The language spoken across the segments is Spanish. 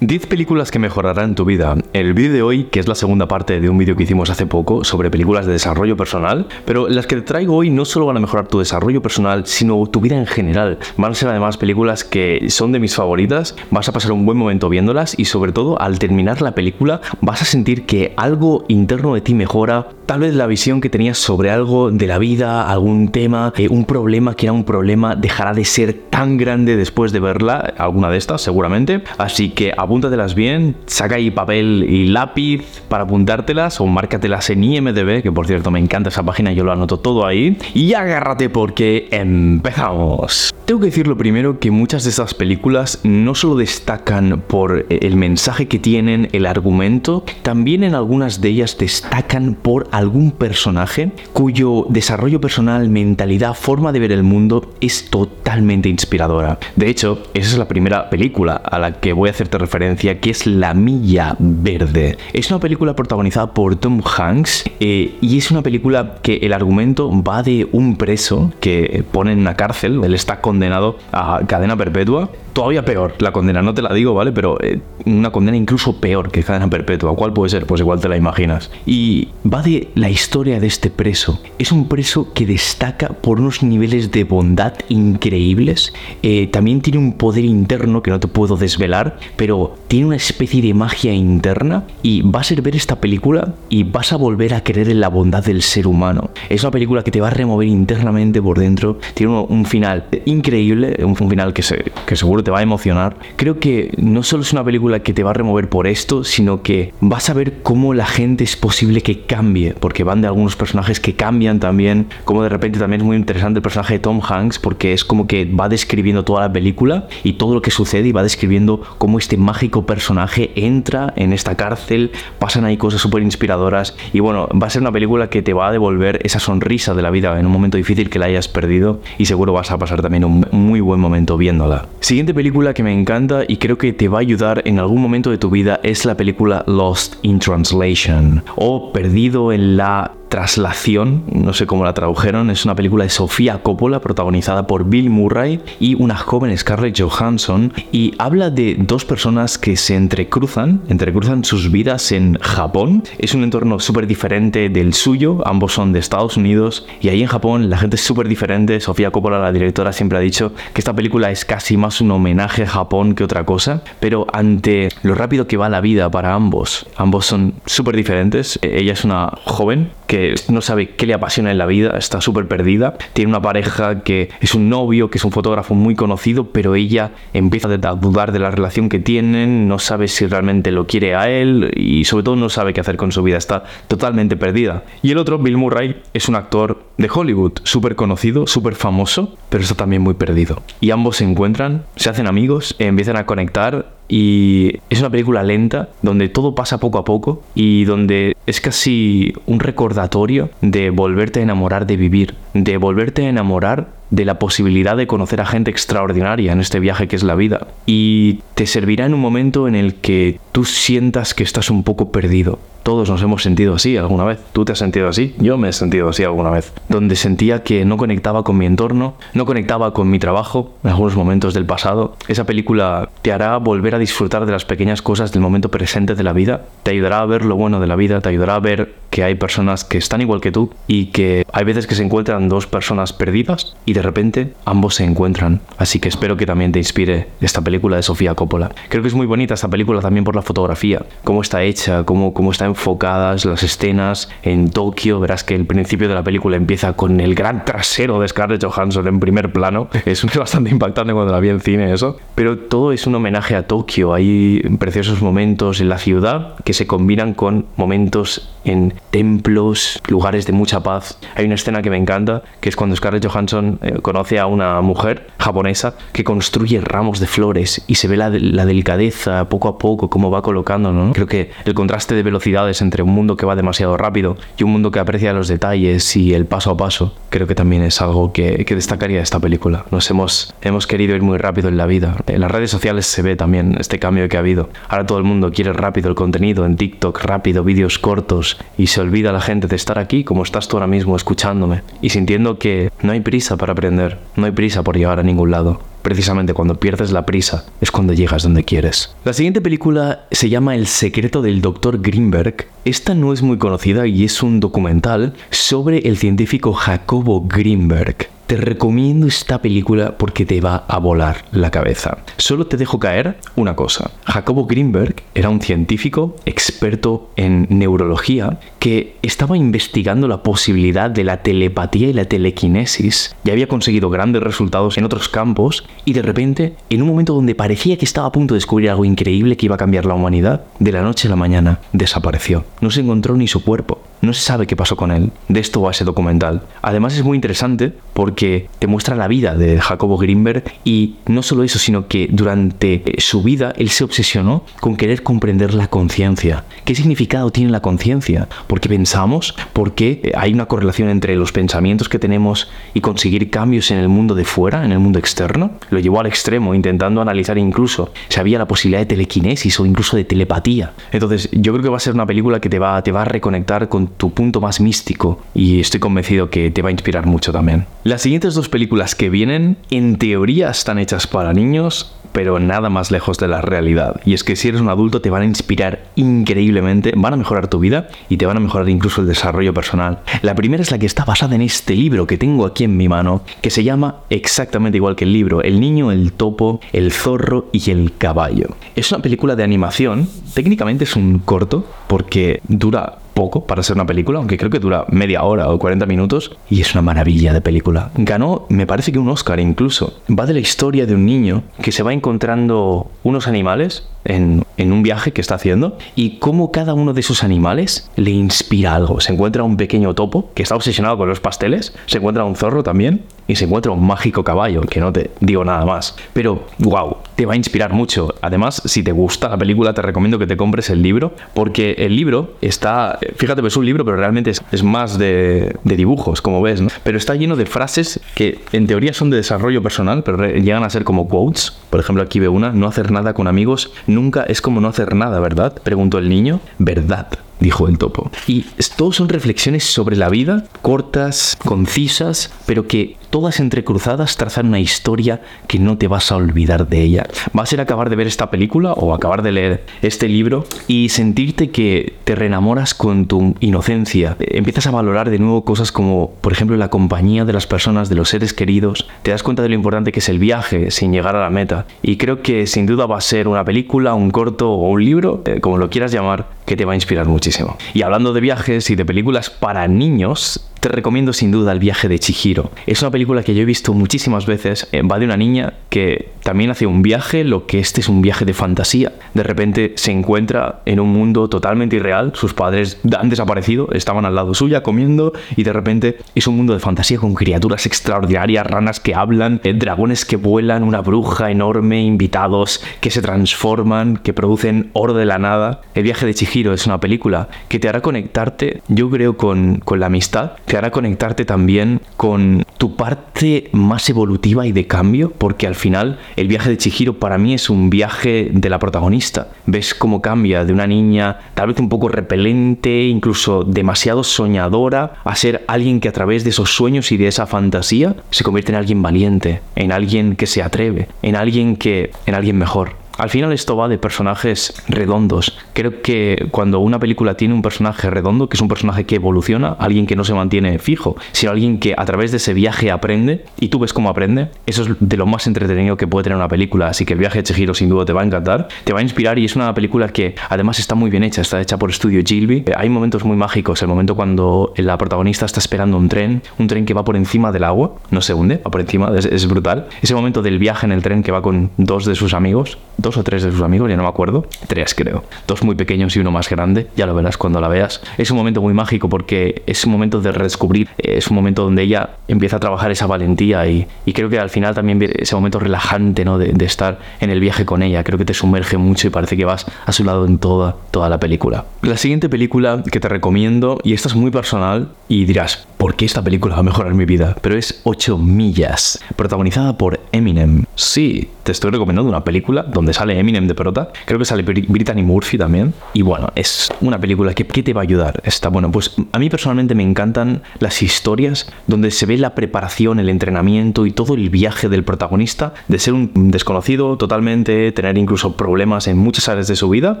10 películas que mejorarán tu vida. El vídeo de hoy, que es la segunda parte de un vídeo que hicimos hace poco sobre películas de desarrollo personal, pero las que te traigo hoy no solo van a mejorar tu desarrollo personal, sino tu vida en general. Van a ser además películas que son de mis favoritas, vas a pasar un buen momento viéndolas y sobre todo al terminar la película vas a sentir que algo interno de ti mejora, tal vez la visión que tenías sobre algo de la vida, algún tema, eh, un problema que era un problema, dejará de ser tan grande después de verla, alguna de estas seguramente. Así que apúntatelas bien, saca ahí papel y lápiz para apuntártelas o márcatelas en IMDB, que por cierto me encanta esa página, yo lo anoto todo ahí. Y agárrate porque empezamos. Tengo que decir lo primero que muchas de estas películas no solo destacan por el mensaje que tienen, el argumento, también en algunas de ellas destacan por algún personaje cuyo desarrollo personal, mentalidad, forma de ver el mundo es totalmente inspiradora. De hecho, esa es la primera película a la que voy a hacerte referencia, que es La Milla Verde. Es una película protagonizada por Tom Hanks eh, y es una película que el argumento va de un preso que pone en una cárcel, él está condenado a cadena perpetua. Todavía peor, la condena, no te la digo, ¿vale? Pero eh, una condena incluso peor que cadena perpetua. ¿Cuál puede ser? Pues igual te la imaginas. Y va de la historia de este preso. Es un preso que destaca por unos niveles de bondad increíbles. Eh, también tiene un poder interno que no te puedo desvelar, pero tiene una especie de magia interna y vas a ver esta película y vas a volver a creer en la bondad del ser humano. Es una película que te va a remover internamente por dentro. Tiene un, un final increíble, un, un final que, se, que seguro te va a emocionar. Creo que no solo es una película que te va a remover por esto, sino que vas a ver cómo la gente es posible que cambie, porque van de algunos personajes que cambian también, como de repente también es muy interesante el personaje de Tom Hanks, porque es como que va describiendo toda la película y todo lo que sucede y va describiendo cómo este mágico personaje entra en esta cárcel, pasan ahí cosas súper inspiradoras y bueno, va a ser una película que te va a devolver esa sonrisa de la vida en un momento difícil que la hayas perdido y seguro vas a pasar también un muy buen momento viéndola. Siguiente película que me encanta y creo que te va a ayudar en algún momento de tu vida es la película Lost in Translation o Perdido en la traslación, no sé cómo la tradujeron, es una película de Sofía Coppola protagonizada por Bill Murray y una joven Scarlett Johansson y habla de dos personas que se entrecruzan, entrecruzan sus vidas en Japón. Es un entorno súper diferente del suyo, ambos son de Estados Unidos y ahí en Japón la gente es súper diferente. Sofía Coppola, la directora, siempre ha dicho que esta película es casi más un homenaje a Japón que otra cosa, pero ante lo rápido que va la vida para ambos, ambos son súper diferentes. Ella es una joven que no sabe qué le apasiona en la vida, está súper perdida. Tiene una pareja que es un novio, que es un fotógrafo muy conocido, pero ella empieza a dudar de la relación que tienen, no sabe si realmente lo quiere a él y sobre todo no sabe qué hacer con su vida, está totalmente perdida. Y el otro, Bill Murray, es un actor de Hollywood, súper conocido, súper famoso, pero está también muy perdido. Y ambos se encuentran, se hacen amigos, empiezan a conectar y es una película lenta donde todo pasa poco a poco y donde es casi un recordatorio de volverte a enamorar de vivir, de volverte a enamorar de la posibilidad de conocer a gente extraordinaria en este viaje que es la vida. Y te servirá en un momento en el que tú sientas que estás un poco perdido. Todos nos hemos sentido así alguna vez. ¿Tú te has sentido así? Yo me he sentido así alguna vez. Donde sentía que no conectaba con mi entorno, no conectaba con mi trabajo en algunos momentos del pasado. Esa película te hará volver a disfrutar de las pequeñas cosas del momento presente de la vida. Te ayudará a ver lo bueno de la vida, te ayudará a ver que hay personas que están igual que tú y que hay veces que se encuentran dos personas perdidas y de repente ambos se encuentran. Así que espero que también te inspire esta película de Sofía Coppola. Creo que es muy bonita esta película también por la fotografía, cómo está hecha, cómo, cómo está enfocadas las escenas en Tokio. Verás que el principio de la película empieza con el gran trasero de Scarlett Johansson en primer plano. Es bastante impactante cuando la vi en cine eso. Pero todo es un homenaje a Tokio. Hay preciosos momentos en la ciudad que se combinan con momentos en templos, lugares de mucha paz. Hay una escena que me encanta, que es cuando Scarlett Johansson eh, conoce a una mujer japonesa que construye ramos de flores y se ve la, la delicadeza poco a poco, cómo va colocando, ¿no? Creo que el contraste de velocidad entre un mundo que va demasiado rápido y un mundo que aprecia los detalles y el paso a paso, creo que también es algo que, que destacaría esta película. Nos hemos, hemos querido ir muy rápido en la vida. En las redes sociales se ve también este cambio que ha habido. Ahora todo el mundo quiere rápido el contenido en TikTok, rápido, vídeos cortos, y se olvida la gente de estar aquí como estás tú ahora mismo escuchándome y sintiendo que no hay prisa para aprender, no hay prisa por llegar a ningún lado precisamente cuando pierdes la prisa es cuando llegas donde quieres. La siguiente película se llama El secreto del Dr. Greenberg. Esta no es muy conocida y es un documental sobre el científico Jacobo Greenberg. Te recomiendo esta película porque te va a volar la cabeza. Solo te dejo caer una cosa. Jacobo Greenberg era un científico experto en neurología que estaba investigando la posibilidad de la telepatía y la telequinesis. Ya había conseguido grandes resultados en otros campos y de repente, en un momento donde parecía que estaba a punto de descubrir algo increíble que iba a cambiar la humanidad, de la noche a la mañana desapareció. No se encontró ni su cuerpo. No se sabe qué pasó con él. De esto va ese documental. Además es muy interesante porque te muestra la vida de Jacobo Greenberg y no solo eso, sino que durante su vida él se obsesionó con querer comprender la conciencia. ¿Qué significado tiene la conciencia? ¿Por qué pensamos? ¿Por qué hay una correlación entre los pensamientos que tenemos y conseguir cambios en el mundo de fuera, en el mundo externo? Lo llevó al extremo, intentando analizar incluso si había la posibilidad de telequinesis o incluso de telepatía. Entonces yo creo que va a ser una película que te va, te va a reconectar con tu punto más místico y estoy convencido que te va a inspirar mucho también. Siguientes dos películas que vienen en teoría están hechas para niños, pero nada más lejos de la realidad. Y es que si eres un adulto te van a inspirar increíblemente, van a mejorar tu vida y te van a mejorar incluso el desarrollo personal. La primera es la que está basada en este libro que tengo aquí en mi mano, que se llama exactamente igual que el libro, El niño, el topo, el zorro y el caballo. Es una película de animación, técnicamente es un corto porque dura poco para ser una película, aunque creo que dura media hora o 40 minutos, y es una maravilla de película. Ganó, me parece que un Oscar incluso. Va de la historia de un niño que se va encontrando unos animales en, en, un viaje que está haciendo y cómo cada uno de esos animales le inspira algo. Se encuentra un pequeño topo que está obsesionado con los pasteles, se encuentra un zorro también y se encuentra un mágico caballo, que no te digo nada más. Pero, wow, te va a inspirar mucho. Además, si te gusta la película, te recomiendo que te compres el libro, porque el libro está, fíjate, es un libro, pero realmente es, más de, de, dibujos, como ves, ¿no? Pero está lleno de frases que en teoría son de desarrollo personal, pero llegan a ser como quotes. Por ejemplo, aquí ve una, no hacer nada con amigos nunca es como no hacer nada, ¿verdad? Preguntó el niño. ¿Verdad? dijo el topo. Y todos son reflexiones sobre la vida, cortas, concisas, pero que todas entrecruzadas trazan una historia que no te vas a olvidar de ella. Va a ser acabar de ver esta película o acabar de leer este libro y sentirte que te reenamoras con tu inocencia. Empiezas a valorar de nuevo cosas como, por ejemplo, la compañía de las personas, de los seres queridos. Te das cuenta de lo importante que es el viaje sin llegar a la meta. Y creo que sin duda va a ser una película, un corto o un libro, eh, como lo quieras llamar, que te va a inspirar muchísimo. Y hablando de viajes y de películas para niños, te recomiendo sin duda El viaje de Chihiro. Es una película que yo he visto muchísimas veces. Eh, va de una niña que también hace un viaje, lo que este es un viaje de fantasía. De repente se encuentra en un mundo totalmente irreal. Sus padres han desaparecido, estaban al lado suya comiendo y de repente es un mundo de fantasía con criaturas extraordinarias, ranas que hablan, eh, dragones que vuelan, una bruja enorme, invitados que se transforman, que producen oro de la nada. El viaje de Chihiro es una película que te hará conectarte, yo creo, con, con la amistad, te hará conectarte también con tu parte más evolutiva y de cambio, porque al final el viaje de Chihiro para mí es un viaje de la protagonista. Ves cómo cambia de una niña tal vez un poco repelente, incluso demasiado soñadora, a ser alguien que a través de esos sueños y de esa fantasía se convierte en alguien valiente, en alguien que se atreve, en alguien que en alguien mejor. Al final esto va de personajes redondos. Creo que cuando una película tiene un personaje redondo, que es un personaje que evoluciona, alguien que no se mantiene fijo, sino alguien que a través de ese viaje aprende y tú ves cómo aprende, eso es de lo más entretenido que puede tener una película. Así que el viaje de Chihiro sin duda te va a encantar, te va a inspirar y es una película que además está muy bien hecha, está hecha por Studio Gilby. Hay momentos muy mágicos, el momento cuando la protagonista está esperando un tren, un tren que va por encima del agua, no se hunde, va por encima, es brutal. Ese momento del viaje en el tren que va con dos de sus amigos, dos o tres de sus amigos, ya no me acuerdo. Tres, creo. Dos muy pequeños y uno más grande. Ya lo verás cuando la veas. Es un momento muy mágico porque es un momento de redescubrir. Es un momento donde ella empieza a trabajar esa valentía y, creo que al final también ese momento relajante, ¿no? De, de, estar en el viaje con ella. Creo que te sumerge mucho y parece que vas a su lado en toda, toda la película. La siguiente película que te recomiendo, y esta es muy personal, y dirás, ¿por qué esta película va a mejorar mi vida? Pero es 8 millas, protagonizada por Eminem. Sí, te estoy recomendando una película donde sale Eminem de prota. Creo que sale Brittany Murphy también. Y bueno, es una película que, ¿qué te va a ayudar? Está bueno, pues a mí personalmente me encantan las historias donde se ve la preparación, el entrenamiento y todo el viaje del protagonista de ser un desconocido totalmente, tener incluso problemas en muchas áreas de su vida,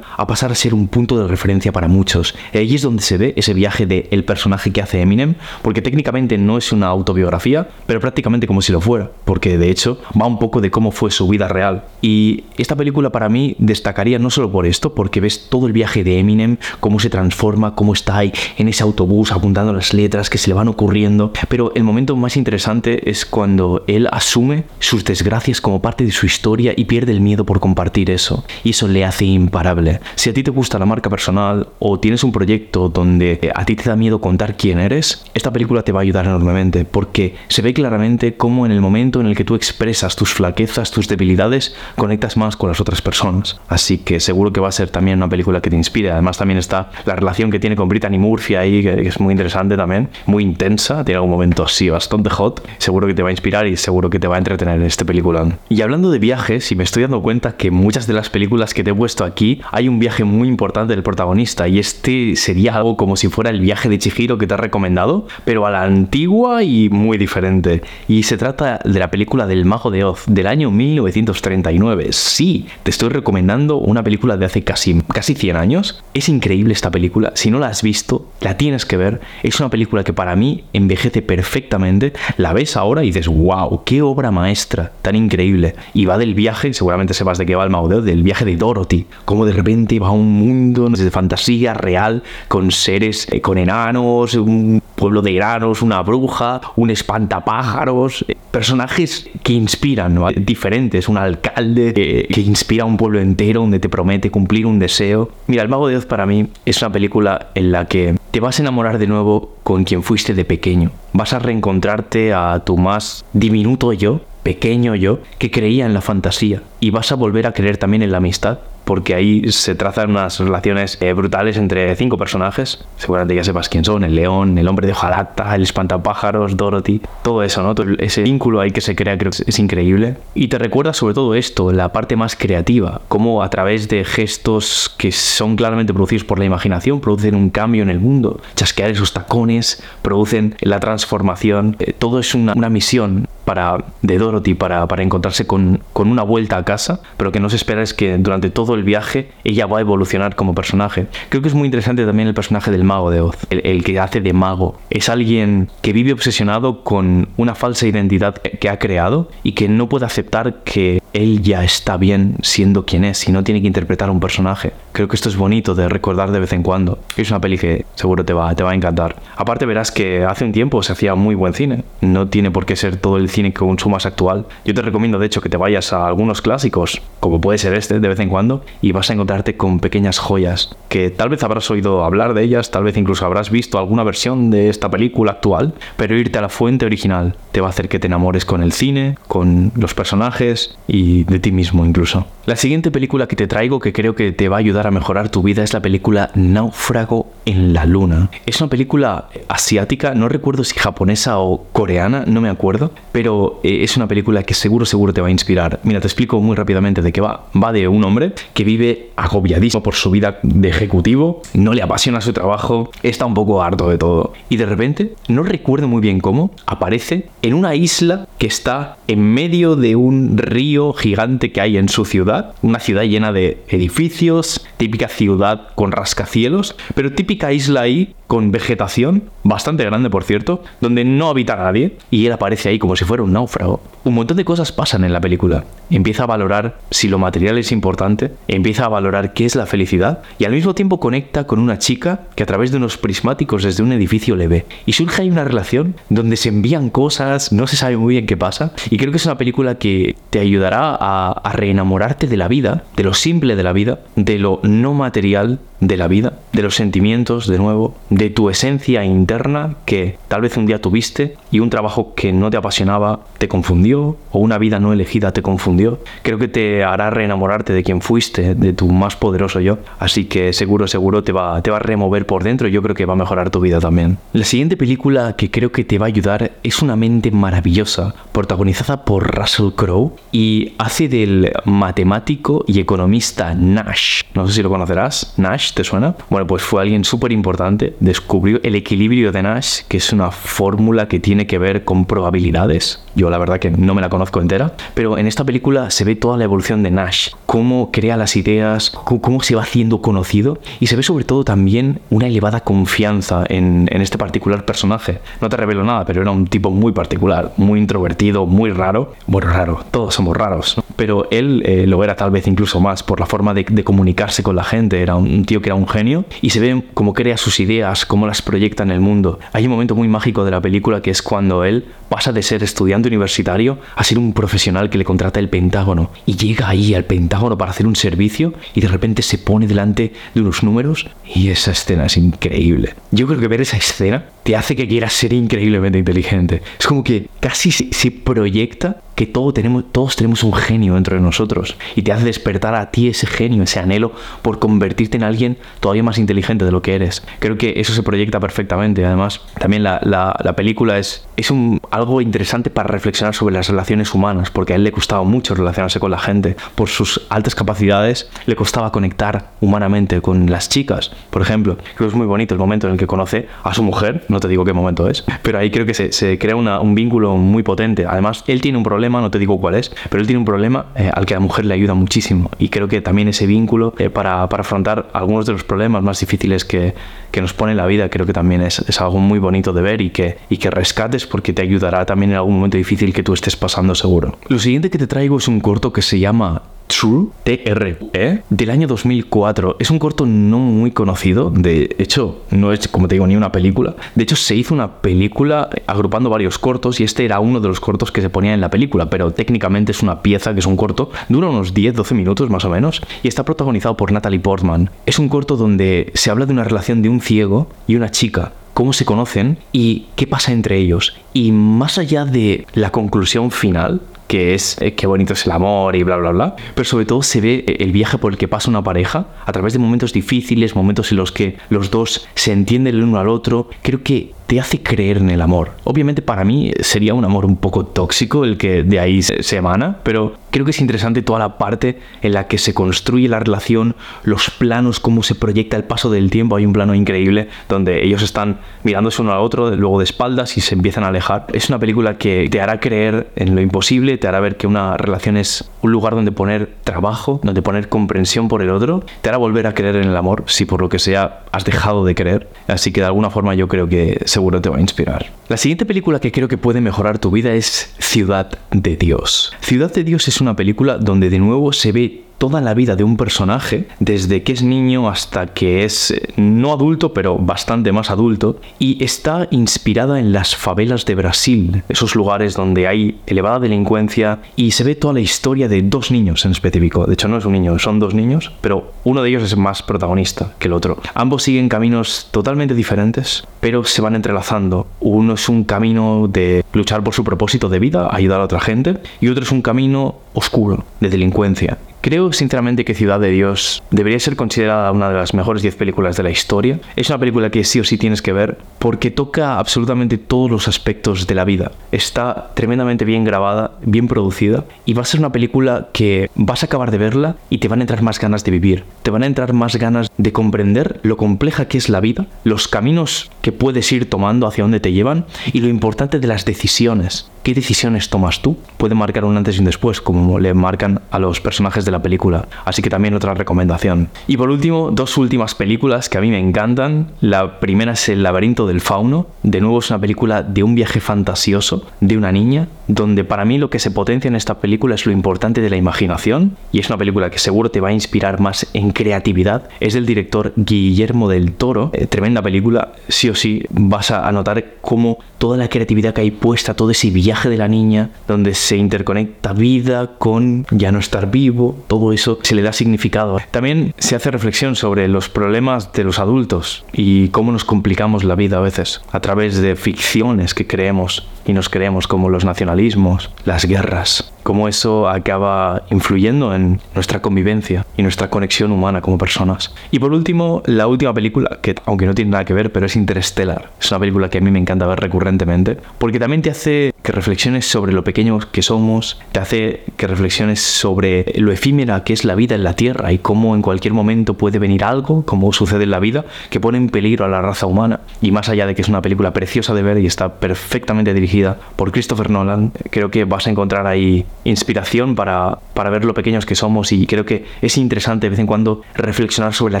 a pasar a ser un punto de referencia para muchos. Y ahí es donde se ve ese viaje del el personaje que hace Eminem, porque técnicamente no es una autobiografía, pero prácticamente como si lo fuera, porque de hecho va un poco de cómo fue su vida real. Y esta película para mí destacaría no solo por esto, porque ves todo el viaje de Eminem, cómo se transforma, cómo está ahí en ese autobús apuntando las letras que se le van ocurriendo, pero el momento más interesante es cuando él asume sus desgracias como parte de su historia y pierde el miedo por compartir eso. Y eso le hace imparable. Si a ti te gusta la marca personal o tienes un proyecto donde a ti te da miedo contar quién eres, esta película te va a ayudar enormemente porque se ve claramente cómo en el momento en el que tú expresas tus flaquezas, tus debilidades, conectas más con las otras personas. Así que seguro que va a ser también una película que te inspire. Además también está la relación que tiene con Brittany Murphy ahí, que es muy interesante también, muy intensa, tiene algún momento así bastante hot. Seguro que te va a inspirar y seguro que te va a entretener en este película. Y hablando de viajes, y me estoy dando cuenta que muchas de las películas que te he puesto aquí hay un viaje muy importante del protagonista y este sería algo como si fuera el viaje de Chihiro que te he recomendado, pero a la antigua y muy diferente. Y se trata de la película del Mago de Oz del año 1939. Sí, te estoy recomendando una película de hace casi, casi 100 años. Es increíble esta película. Si no la has visto, la tienes que ver. Es una película que para mí envejece perfectamente. La ves ahora y dices, wow, qué obra maestra, tan increíble. Y va del viaje, seguramente sepas de qué va el Mago de Oz, del viaje de Dorothy. Como de repente va a un mundo de fantasía real con seres, eh, con enanos, un pueblo de enanos, una bruja, un espantapájaros, eh, personajes que inspiran, diferentes, un alcalde que, inspira a un pueblo entero, donde te promete cumplir un deseo. Mira, El Mago de Oz para mí es una película en la que te vas a enamorar de nuevo con quien fuiste de pequeño. Vas a reencontrarte a tu más diminuto yo, pequeño yo, que creía en la fantasía. Y vas a volver a creer también en la amistad porque ahí se trazan unas relaciones eh, brutales entre cinco personajes. Seguramente ya sepas quién son, el león, el hombre de hojalata, el espantapájaros, Dorothy, todo eso, ¿no? ese vínculo ahí que se crea creo que es increíble. Y te recuerda sobre todo esto, la parte más creativa, cómo a través de gestos que son claramente producidos por la imaginación, producen un cambio en el mundo. Chasquear esos tacones, producen la transformación. Eh, todo es una, misión para, de Dorothy para, para encontrarse con, con una vuelta a casa, pero que no se espera es que durante todo el viaje, ella va a evolucionar como personaje. Creo que es muy interesante también el personaje del mago de Oz, el, que hace de mago. Es alguien que vive obsesionado con una falsa identidad que ha creado y que no puede aceptar que él ya está bien siendo quien es y no tiene que interpretar un personaje. Creo que esto es bonito de recordar de vez en cuando. Es una peli que seguro te va, te va a encantar. Aparte verás que hace un tiempo se hacía muy buen cine. No tiene por qué ser todo el cine que consumas actual. Yo te recomiendo de hecho que te vayas a algunos clásicos, como puede ser este de vez en cuando, y vas a encontrarte con pequeñas joyas que tal vez habrás oído hablar de ellas, tal vez incluso habrás visto alguna versión de esta película actual, pero irte a la fuente original te va a hacer que te enamores con el cine, con los personajes y de ti mismo incluso. La siguiente película que te traigo que creo que te va a ayudar a mejorar tu vida es la película Náufrago en la Luna. Es una película asiática, no recuerdo si japonesa o coreana, no me acuerdo, pero eh, es una película que seguro, seguro te va a inspirar. Mira, te explico muy rápidamente de qué va. Va de un hombre que vive agobiadísimo por su vida de ejecutivo, no le apasiona su trabajo, está un poco harto de todo. Y de repente, no recuerdo muy bien cómo, aparece en una isla que está en medio de un río gigante que hay en su ciudad una ciudad llena de edificios, típica ciudad con rascacielos, pero típica isla ahí con vegetación, bastante grande por cierto, donde no habita nadie y él aparece ahí como si fuera un náufrago. Un montón de cosas pasan en la película. Empieza a valorar si lo material es importante, empieza a valorar qué es la felicidad y al mismo tiempo conecta con una chica que a través de unos prismáticos desde un edificio le ve. Y surge ahí una relación donde se envían cosas, no se sabe muy bien qué pasa y creo que es una película que te ayudará a, reenamorarte de la vida, de lo simple de la vida, de lo no material de la vida, de los sentimientos, de nuevo, de tu esencia interna que tal vez un día tuviste y un trabajo que no te apasionaba te confundió o una vida no elegida te confundió. Creo que te hará reenamorarte de quien fuiste, de tu más poderoso yo. Así que seguro, seguro te va, te va a remover por dentro y yo creo que va a mejorar tu vida también. La siguiente película que creo que te va a ayudar es Una mente maravillosa, protagonizada por Russell Crowe y hace del matemático y economista Nash. No sé si lo conocerás. Nash ¿te suena? Bueno, pues fue alguien súper importante, descubrió el equilibrio de Nash, que es una fórmula que tiene que ver con probabilidades. Yo la verdad que no me la conozco entera, pero en esta película se ve toda la evolución de Nash, cómo crea las ideas, cómo se va haciendo conocido y se ve sobre todo también una elevada confianza en, este particular personaje. No te revelo nada, pero era un tipo muy particular, muy introvertido, muy raro. Bueno, raro, todos somos raros, pero él eh, lo era tal vez incluso más por la forma de, de comunicarse con la gente, era un tío que era un genio y se ve cómo crea sus ideas, cómo las proyecta en el mundo. Hay un momento muy mágico de la película que es cuando él pasa de ser estudiante universitario a ser un profesional que le contrata el Pentágono y llega ahí al Pentágono para hacer un servicio y de repente se pone delante de unos números y esa escena es increíble. Yo creo que ver esa escena te hace que quieras ser increíblemente inteligente. Es como que casi se, proyecta que todo tenemos, todos tenemos un genio dentro de nosotros y te hace despertar a ti ese genio, ese anhelo por convertirte en alguien todavía más inteligente de lo que eres. Creo que eso se proyecta perfectamente. Además, también la, la, película es, es un, algo interesante para reflexionar sobre las relaciones humanas, porque a él le costaba mucho relacionarse con la gente. Por sus altas capacidades, le costaba conectar humanamente con las chicas. Por ejemplo, creo que es muy bonito el momento en el que conoce a su mujer, no te digo qué momento es, pero ahí creo que se, se crea una, un vínculo muy potente. Además, él tiene un problema, no te digo cuál es, pero él tiene un problema eh, al que la mujer le ayuda muchísimo. Y creo que también ese vínculo eh, para, para, afrontar algunos de los problemas más difíciles que, que nos pone la vida, creo que también es, es, algo muy bonito de ver y que, y que rescates porque te también en algún momento difícil que tú estés pasando seguro. Lo siguiente que te traigo es un corto que se llama True, TRE, del año 2004. Es un corto no muy conocido, de hecho, no es, como te digo, ni una película. De hecho, se hizo una película agrupando varios cortos y este era uno de los cortos que se ponía en la película, pero técnicamente es una pieza que es un corto, dura unos 10-12 minutos más o menos y está protagonizado por Natalie Portman. Es un corto donde se habla de una relación de un ciego y una chica cómo se conocen y qué pasa entre ellos. Y más allá de la conclusión final, que es eh, qué bonito es el amor y bla, bla, bla. Pero sobre todo se ve eh, el viaje por el que pasa una pareja a través de momentos difíciles, momentos en los que los dos se entienden el uno al otro. Creo que te hace creer en el amor. Obviamente para mí sería un amor un poco tóxico el que de ahí se, emana, pero creo que es interesante toda la parte en la que se construye la relación, los planos, cómo se proyecta el paso del tiempo. Hay un plano increíble donde ellos están mirándose uno al otro, luego de espaldas y se empiezan a alejar. Es una película que te hará creer en lo imposible, te hará ver que una relación es un lugar donde poner trabajo, donde poner comprensión por el otro, te hará volver a creer en el amor si por lo que sea has dejado de creer. Así que de alguna forma yo creo que seguro te va a inspirar. La siguiente película que creo que puede mejorar tu vida es Ciudad de Dios. Ciudad de Dios es una película donde de nuevo se ve toda la vida de un personaje, desde que es niño hasta que es eh, no adulto, pero bastante más adulto, y está inspirada en las favelas de Brasil, esos lugares donde hay elevada delincuencia, y se ve toda la historia de dos niños en específico. De hecho, no es un niño, son dos niños, pero uno de ellos es más protagonista que el otro. Ambos siguen caminos totalmente diferentes, pero se van entrelazando. Uno es un camino de luchar por su propósito de vida, ayudar a otra gente, y otro es un camino oscuro, de delincuencia. Creo sinceramente que Ciudad de Dios debería ser considerada una de las mejores 10 películas de la historia. Es una película que sí o sí tienes que ver porque toca absolutamente todos los aspectos de la vida. Está tremendamente bien grabada, bien producida y va a ser una película que vas a acabar de verla y te van a entrar más ganas de vivir. Te van a entrar más ganas de comprender lo compleja que es la vida, los caminos que puedes ir tomando hacia dónde te llevan y lo importante de las decisiones. ¿Qué decisiones tomas tú? Puede marcar un antes y un después, como le marcan a los personajes de la la película. Así que también otra recomendación. Y por último, dos últimas películas que a mí me encantan. La primera es El laberinto del fauno. De nuevo es una película de un viaje fantasioso de una niña, donde para mí lo que se potencia en esta película es lo importante de la imaginación. Y es una película que seguro te va a inspirar más en creatividad. Es del director Guillermo del Toro. Eh, tremenda película. Sí o sí vas a notar cómo toda la creatividad que hay puesta, todo ese viaje de la niña, donde se interconecta vida con ya no estar vivo, todo eso se le da significado. También se hace reflexión sobre los problemas de los adultos y cómo nos complicamos la vida a veces a través de ficciones que creemos y nos creemos como los nacionalismos, las guerras, cómo eso acaba influyendo en nuestra convivencia y nuestra conexión humana como personas. Y por último, la última película, que aunque no tiene nada que ver, pero es Interstellar. Es una película que a mí me encanta ver recurrentemente, porque también te hace que reflexiones sobre lo pequeños que somos, te hace que reflexiones sobre lo efímera que es la vida en la Tierra y cómo en cualquier momento puede venir algo, como sucede en la vida, que pone en peligro a la raza humana. Y más allá de que es una película preciosa de ver y está perfectamente dirigida por Christopher Nolan, creo que vas a encontrar ahí inspiración para, para ver lo pequeños que somos y creo que es interesante de vez en cuando reflexionar sobre la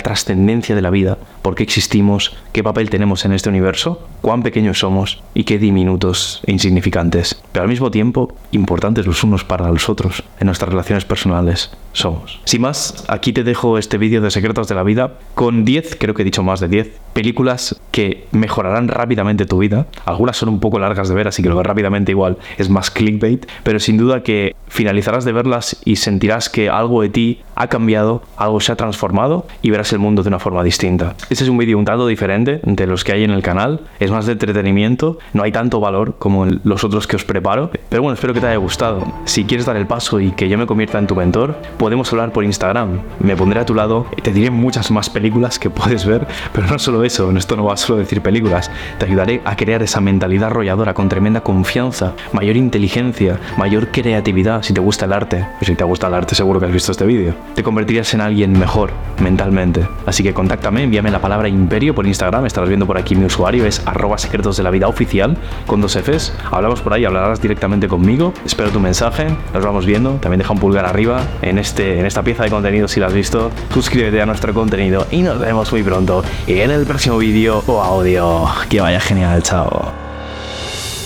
trascendencia de la vida, por qué existimos, qué papel tenemos en este universo, cuán pequeños somos y qué diminutos e insignificantes, pero al mismo tiempo importantes los unos para los otros en nuestras relaciones personales somos. Sin más, aquí te dejo este vídeo de secretos de la vida con 10, creo que he dicho más de 10, películas que mejorarán rápidamente tu vida. Algunas son un poco largas de ver, así que lo ver rápidamente igual es más clickbait, pero sin duda que finalizarás de verlas y sentirás que algo de ti ha cambiado, algo se ha transformado y verás el mundo de una forma distinta. Este es un vídeo un tanto diferente de los que hay en el canal, es más de entretenimiento, no hay tanto valor como los otros que os preparo, pero bueno, espero que te haya gustado. Si quieres dar el paso y que yo me convierta en tu mentor, podemos hablar por Instagram. Me pondré a tu lado y te diré muchas más películas que puedes ver, pero no solo eso, esto no va a solo decir películas, te ayudaré a crear esa mentalidad arrolladora con tremenda confianza, mayor inteligencia, mayor creatividad si te gusta el arte. Pues si te gusta el arte seguro que has visto este vídeo. Te convertirías en alguien mejor mentalmente. Así que contáctame, envíame la palabra imperio por Instagram, estarás viendo por aquí mi usuario, es arroba secretos de la vida oficial con dos Fs. Hablamos por ahí, hablarás directamente conmigo. Espero tu mensaje, nos vamos viendo. También deja un pulgar arriba en, este, en esta pieza de contenido si la has visto. Suscríbete a nuestro contenido y nos vemos muy pronto en el próximo vídeo o audio. Que vaya genial, chao.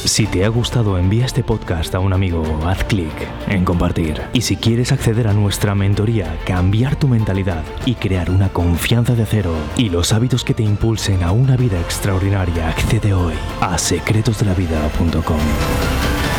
Si te ha gustado, envía este podcast a un amigo haz clic en compartir. Y si quieres acceder a nuestra mentoría, cambiar tu mentalidad y crear una confianza de cero y los hábitos que te impulsen a una vida extraordinaria, accede hoy a secretosdelavida.com.